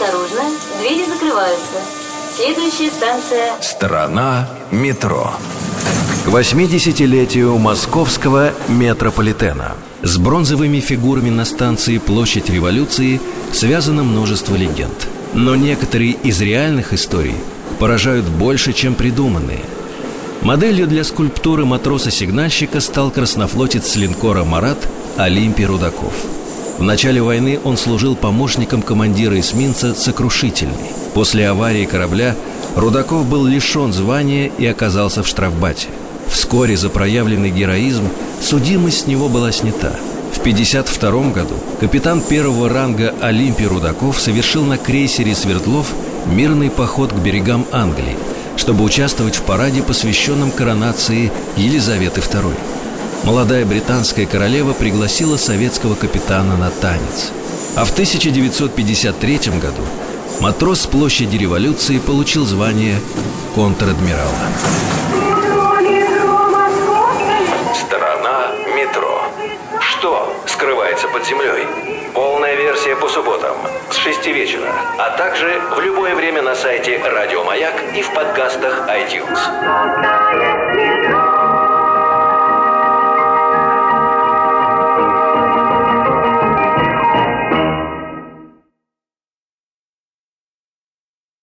Осторожно, двери закрываются. Следующая станция... Страна метро. К 80-летию московского метрополитена. С бронзовыми фигурами на станции Площадь Революции связано множество легенд. Но некоторые из реальных историй поражают больше, чем придуманные. Моделью для скульптуры матроса-сигнальщика стал краснофлотец линкора «Марат» Олимпий Рудаков – в начале войны он служил помощником командира эсминца «Сокрушительный». После аварии корабля Рудаков был лишен звания и оказался в штрафбате. Вскоре за проявленный героизм судимость с него была снята. В 1952 году капитан первого ранга Олимпий Рудаков совершил на крейсере «Свердлов» мирный поход к берегам Англии, чтобы участвовать в параде, посвященном коронации Елизаветы II молодая британская королева пригласила советского капитана на танец. А в 1953 году матрос с площади революции получил звание контр-адмирала. Страна метро. Что скрывается под землей? Полная версия по субботам с 6 вечера, а также в любое время на сайте Радио Маяк и в подкастах iTunes.